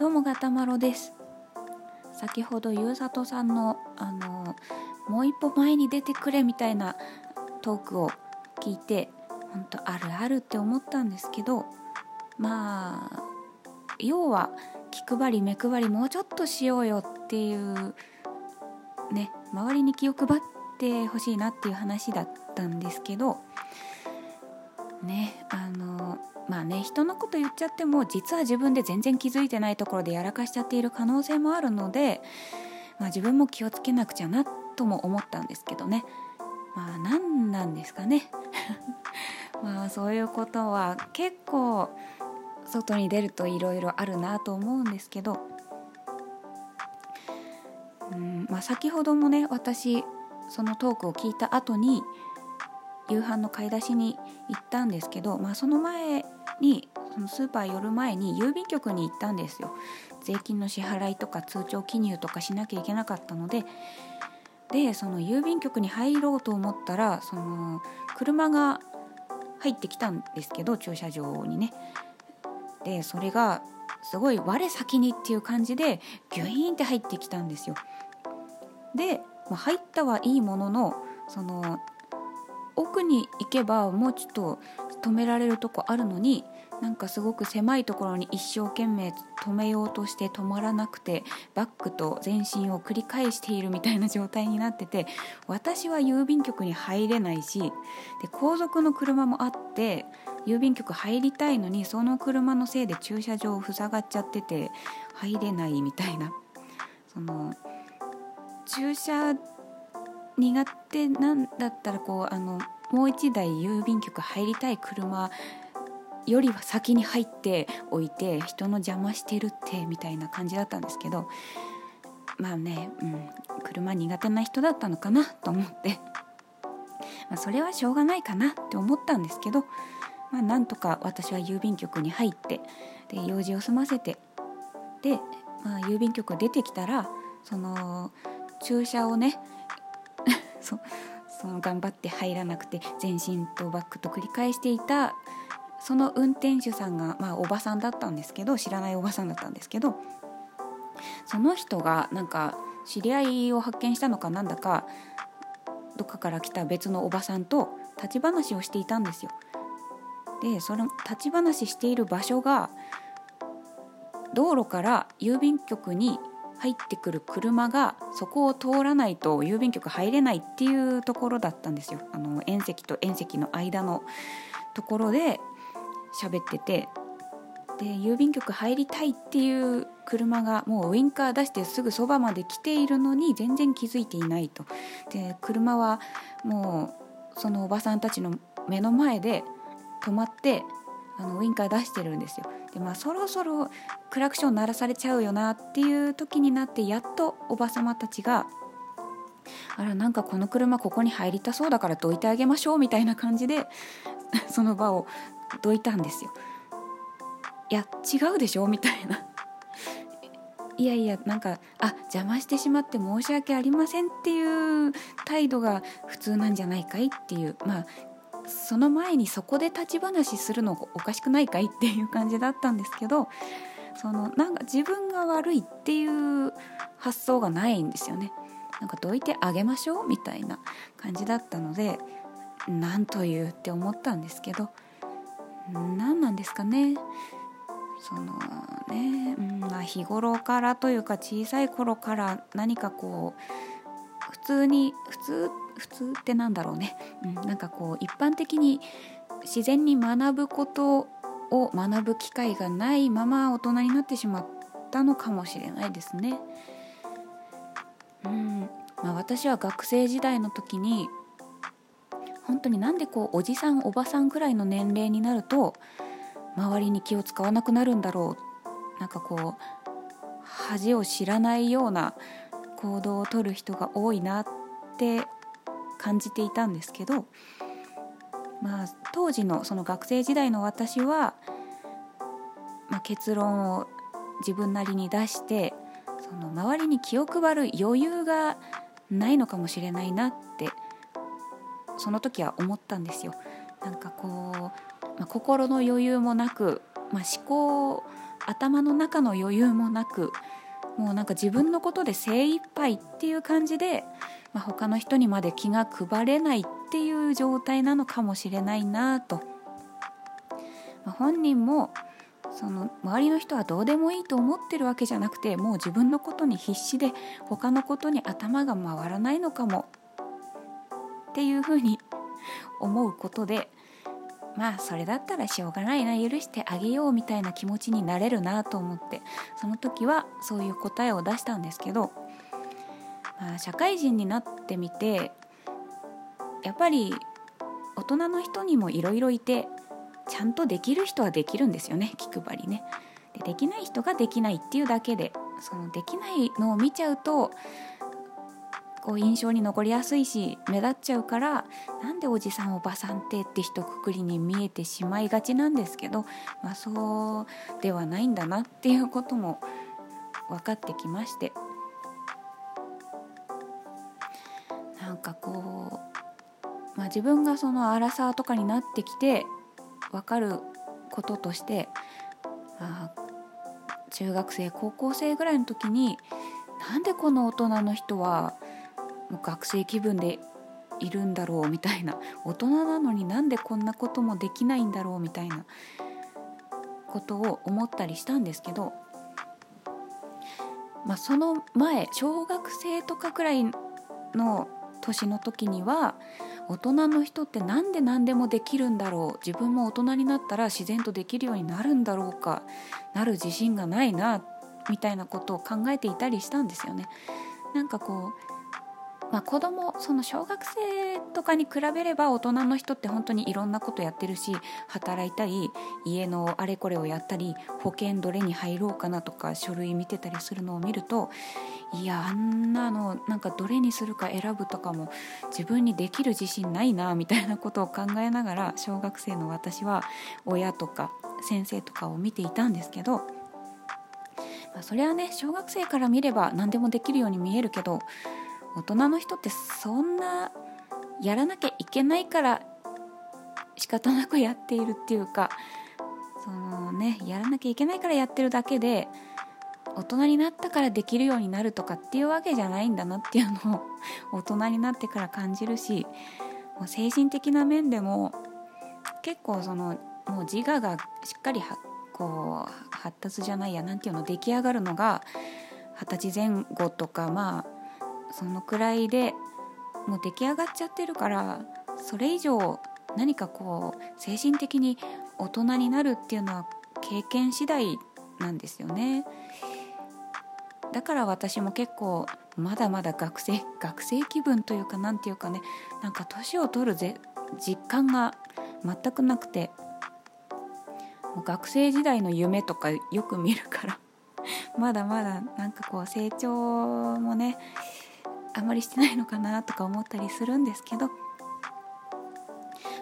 どうもガタマロです。先ほどゆうさとさんのあのもう一歩前に出てくれみたいなトークを聞いて本当あるあるって思ったんですけどまあ要は気配り目配りもうちょっとしようよっていうね周りに気を配ってほしいなっていう話だったんですけどねあのまあね人のこと言っちゃっても実は自分で全然気づいてないところでやらかしちゃっている可能性もあるので、まあ、自分も気をつけなくちゃなとも思ったんですけどね。まあ何なんですかね。まあそういうことは結構外に出るといろいろあるなと思うんですけど、うんまあ、先ほどもね私そのトークを聞いた後に夕飯の買い出しに行ったんですけど、まあ、その前にそのスーパー寄る前に郵便局に行ったんですよ。税金の支払いとか通帳記入とかしなきゃいけなかったので。でその郵便局に入ろうと思ったらその車が入ってきたんですけど駐車場にね。でそれがすごい我先にっていう感じでギュイーンって入ってきたんですよ。で、まあ、入ったはいいもののその奥に行けばもうちょっと止められるとこあるのになんかすごく狭いところに一生懸命止めようとして止まらなくてバックと前進を繰り返しているみたいな状態になってて私は郵便局に入れないしで後続の車もあって郵便局入りたいのにその車のせいで駐車場を塞がっちゃってて入れないみたいな。その駐車苦手なんだったらこうあのもう一台郵便局入りたい車よりは先に入っておいて人の邪魔してるってみたいな感じだったんですけどまあね、うん、車苦手な人だったのかなと思って、まあ、それはしょうがないかなって思ったんですけど、まあ、なんとか私は郵便局に入ってで用事を済ませてで、まあ、郵便局出てきたらその駐車をねそ その頑張って入らなくて前進とバックと繰り返していたその運転手さんが、まあ、おばさんだったんですけど知らないおばさんだったんですけどその人がなんか知り合いを発見したのかなんだかどっかから来た別のおばさんと立ち話をしていたんですよ。でその立ち話している場所が道路から郵便局に入ってくる車がそこを通らないと郵便局入れないっていうところだったんですよ。あの縁石と縁石の間のところで喋ってて。で郵便局入りたいっていう車がもうウインカー出してすぐそばまで来ているのに全然気づいていないと。で車はもうそのおばさんたちの目の前で止まってあのウインカー出してるんですよ。でまあそろそろクラクション鳴らされちゃうよなっていう時になってやっとおばさまたちがあらなんかこの車ここに入りたそうだからどいてあげましょうみたいな感じで その場をどいたんですよ。いや違うでしょみたいな。いやいやなんかあ邪魔してしまって申し訳ありませんっていう態度が普通なんじゃないかいっていうまあその前にそこで立ち話するのおかしくないかいっていう感じだったんですけどそのなんか自分が悪いっていう発想がないんですよね。なんかどいてあげましょうみたいな感じだったので何というって思ったんですけど何なんですかねそのね、うんまあ、日頃からというか小さい頃から何かこう普通に普通普通ってなんだろうね、うん、なんかこう一般的に自然に学ぶことを学ぶ機会がないまま大人になってしまったのかもしれないですね。うんまあ、私は学生時代の時に本当になんでこうおじさんおばさんくらいの年齢になると周りに気を使わなくなるんだろうなんかこう恥を知らないような行動をとる人が多いなって感じていたんですけど、まあ、当時のその学生時代の私は、まあ、結論を自分なりに出してその周りに気を配る余裕がないのかもしれないなってその時は思ったんですよ。なんかこう、まあ、心の余裕もなく、まあ、思考頭の中の余裕もなくもうなんか自分のことで精一杯っていう感じで、まあ、他の人にまで気が配れないっていう状態なのかもしれないなと、まあ、本人もその周りの人はどうでもいいと思ってるわけじゃなくてもう自分のことに必死で他のことに頭が回らないのかも。っていうふうに 思うことでまあそれだったらしょうがないな。許してあげようみたいな気持ちになれるなと思ってその時はそういう答えを出したんですけど、社会人になってみてやっぱり大人の人にもいろいろいてちゃんとできる人はできるんですよね気配りね。でできない人ができないっていうだけでそのできないのを見ちゃうとこう印象に残りやすいし目立っちゃうからなんでおじさんおばさんってって一括りに見えてしまいがちなんですけど、まあ、そうではないんだなっていうことも分かってきましてかこう、まあ、自分がそのアラサーとかになってきて分かることとして、あ、中学生高校生ぐらいの時になんでこの大人の人はもう学生気分でいるんだろうみたいな大人なのになんでこんなこともできないんだろうみたいなことを思ったりしたんですけど、まあ、その前小学生とかくらいの年の時には大人の人って何で何でもできるんだろう自分も大人になったら自然とできるようになるんだろうかなる自信がないなみたいなことを考えていたりしたんですよね。なんかこうまあ、子供その小学生とかに比べれば大人の人って本当にいろんなことやってるし働いたり家のあれこれをやったり保険どれに入ろうかなとか書類見てたりするのを見るといやあんなのなんかどれにするか選ぶとかも自分にできる自信ないなみたいなことを考えながら小学生の私は親とか先生とかを見ていたんですけど、まあ、それはね小学生から見れば何でもできるように見えるけど大人の人ってそんなやらなきゃいけないから仕方なくやっているっていうかそのねやらなきゃいけないからやってるだけで大人になったからできるようになるとかっていうわけじゃないんだなっていうのを大人になってから感じるしもう精神的な面でも結構そのもう自我がしっかりこう発達じゃないやなんていうの出来上がるのが二十歳前後とかまあそのくらいでもう出来上がっちゃってるからそれ以上何かこう精神的に大人になるっていうのは経験次第なんですよね。だから私も結構まだまだ学生学生気分というか何ていうかねなんか年を取るぜ実感が全くなくて学生時代の夢とかよく見るから まだまだなんかこう成長もねあんまりしてないのかなとか思ったりするんですけど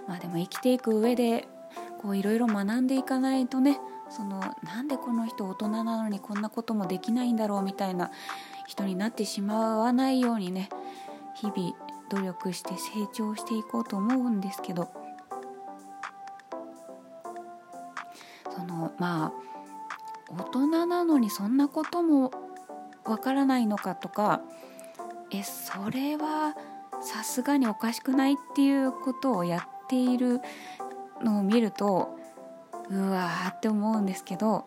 まあでも生きていく上でこういろいろ学んでいかないとねそのなんでこの人大人なのにこんなこともできないんだろうみたいな人になってしまわないようにね日々努力して成長していこうと思うんですけど。そのまあ大人なのにそんなこともわからないのかとかえそれはさすがにおかしくないっていうことをやっているのを見るとうわーって思うんですけど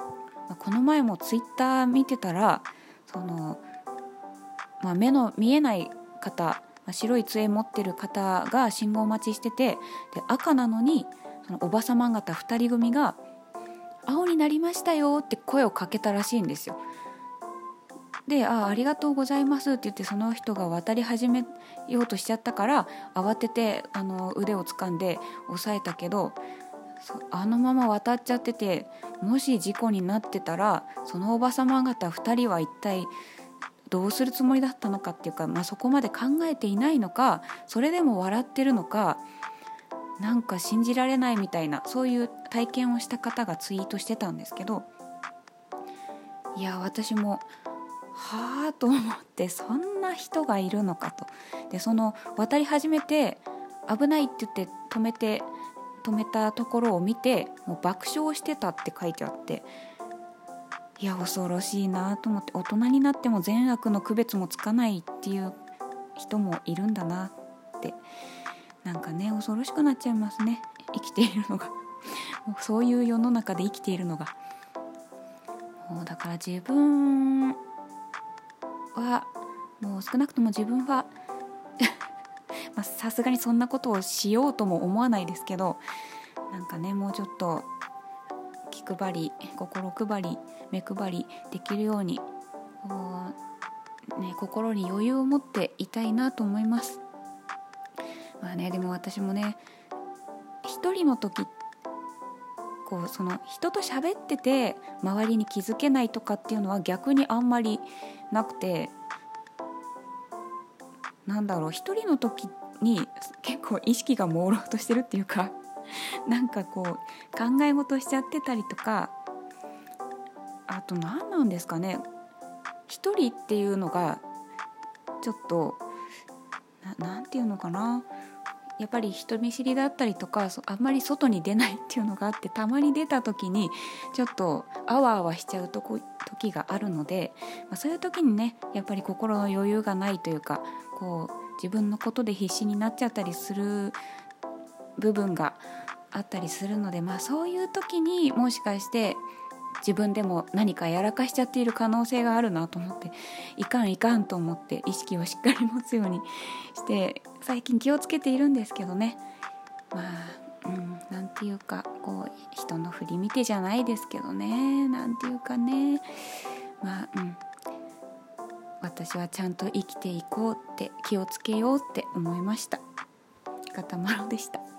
この前もツイッター見てたらその、まあ、目の見えない方白い杖持ってる方が信号待ちしててで赤なのにそのおばさま方2人組が「青になりましたよ」って声をかけたらしいんですよ。で「あありがとうございます」って言ってその人が渡り始めようとしちゃったから慌ててあの腕を掴んで押さえたけどあのまま渡っちゃっててもし事故になってたらそのおばさま方2人は一体どうするつもりだったのかっていうか、まあ、そこまで考えていないのかそれでも笑ってるのかなんか信じられないみたいなそういう体験をした方がツイートしてたんですけどいや私もはあと思ってそんな人がいるのかと。でその渡り始めて危ないって言って止めて止めたところを見てもう爆笑してたって書いてあっていや恐ろしいなと思って大人になっても善悪の区別もつかないっていう人もいるんだなってなんかね恐ろしくなっちゃいますね。生きているのが。そういう世の中で生きているのが。もうだから自分はもう少なくとも自分はさすがにそんなことをしようとも思わないですけどなんかねもうちょっと気配り心配り目配りできるように、ね、心に余裕を持っていたいなと思います。まあね、でも私もね一人の時こうその人と喋ってて周りに気づけないとかっていうのは逆にあんまりなくてなんだろう一人の時っに結構意識が朦朧としてるっていうか なんかこう考え事しちゃってたりとかあと何なんですかね一人っていうのがちょっと何て言うのかなやっぱり人見知りだったりとかあんまり外に出ないっていうのがあってたまに出た時にちょっとあわあわしちゃうとこ時があるので、まあ、そういう時にねやっぱり心の余裕がないというかこう自分のことで必死になっちゃったりする部分があったりするので、まあ、そういう時にもしかして自分でも何かやらかしちゃっている可能性があるなと思っていかんいかんと思って意識をしっかり持つようにして最近気をつけているんですけどね。まあうんていうかこう人の振り見てじゃないですけどね。なんていうかね。まあうん。私はちゃんと生きていこうって気をつけようって思いました。ガタマロでした。